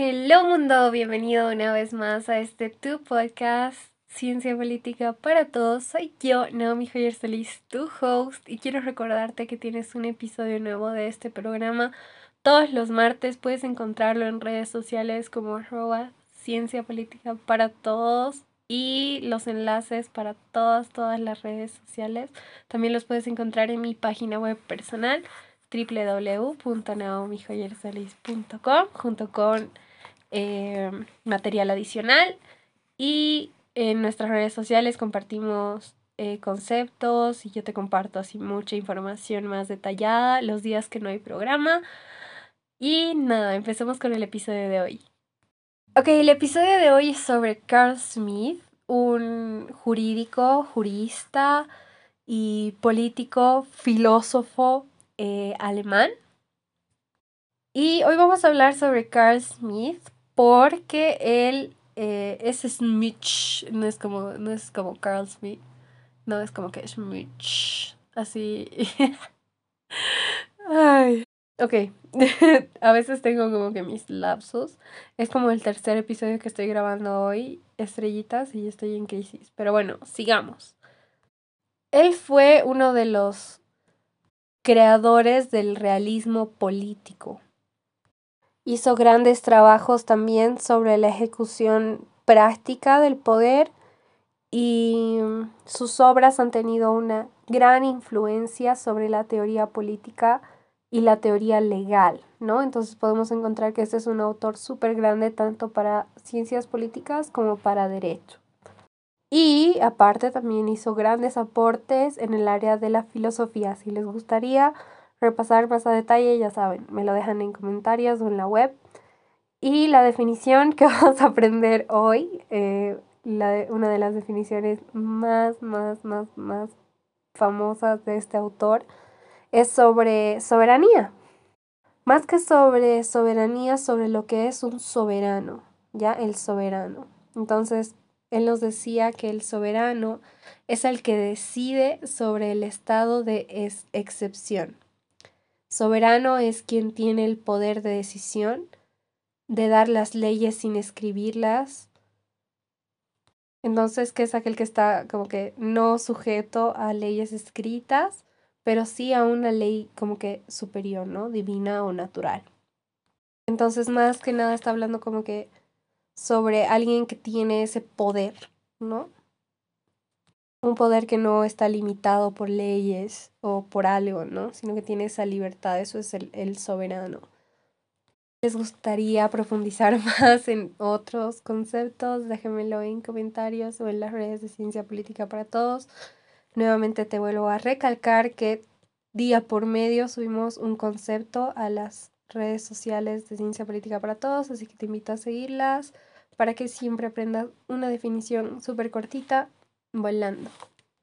Hello mundo, bienvenido una vez más a este tu podcast Ciencia Política para Todos. Soy yo, Naomi Joyer Solís, tu host, y quiero recordarte que tienes un episodio nuevo de este programa todos los martes. Puedes encontrarlo en redes sociales como arroba Ciencia Política para Todos y los enlaces para todas, todas las redes sociales. También los puedes encontrar en mi página web personal www.naomijoyersalis.com junto con eh, material adicional y en nuestras redes sociales compartimos eh, conceptos y yo te comparto así mucha información más detallada los días que no hay programa. Y nada, empecemos con el episodio de hoy. Ok, el episodio de hoy es sobre Carl Smith, un jurídico, jurista y político, filósofo eh, alemán. Y hoy vamos a hablar sobre Carl Smith porque él eh, es Smith, no es como, no es como Carl Smith, no es como que Smith, así. Ay. Ok, a veces tengo como que mis lapsos. Es como el tercer episodio que estoy grabando hoy, estrellitas, y estoy en crisis. Pero bueno, sigamos. Él fue uno de los creadores del realismo político. Hizo grandes trabajos también sobre la ejecución práctica del poder y sus obras han tenido una gran influencia sobre la teoría política y la teoría legal, ¿no? Entonces podemos encontrar que este es un autor súper grande tanto para ciencias políticas como para derecho. Y aparte también hizo grandes aportes en el área de la filosofía. Si les gustaría repasar más a detalle, ya saben, me lo dejan en comentarios o en la web. Y la definición que vamos a aprender hoy, eh, la una de las definiciones más, más, más, más famosas de este autor, es sobre soberanía. Más que sobre soberanía, sobre lo que es un soberano, ¿ya? El soberano. Entonces, él nos decía que el soberano es el que decide sobre el estado de excepción. Soberano es quien tiene el poder de decisión, de dar las leyes sin escribirlas. Entonces, que es aquel que está como que no sujeto a leyes escritas, pero sí a una ley como que superior, ¿no? Divina o natural. Entonces, más que nada está hablando como que sobre alguien que tiene ese poder, ¿no? Un poder que no está limitado por leyes o por algo, ¿no? Sino que tiene esa libertad, eso es el, el soberano. ¿Les gustaría profundizar más en otros conceptos? Déjenmelo en comentarios o en las redes de Ciencia Política para Todos. Nuevamente te vuelvo a recalcar que día por medio subimos un concepto a las redes sociales de Ciencia Política para Todos, así que te invito a seguirlas para que siempre aprendas una definición súper cortita volando.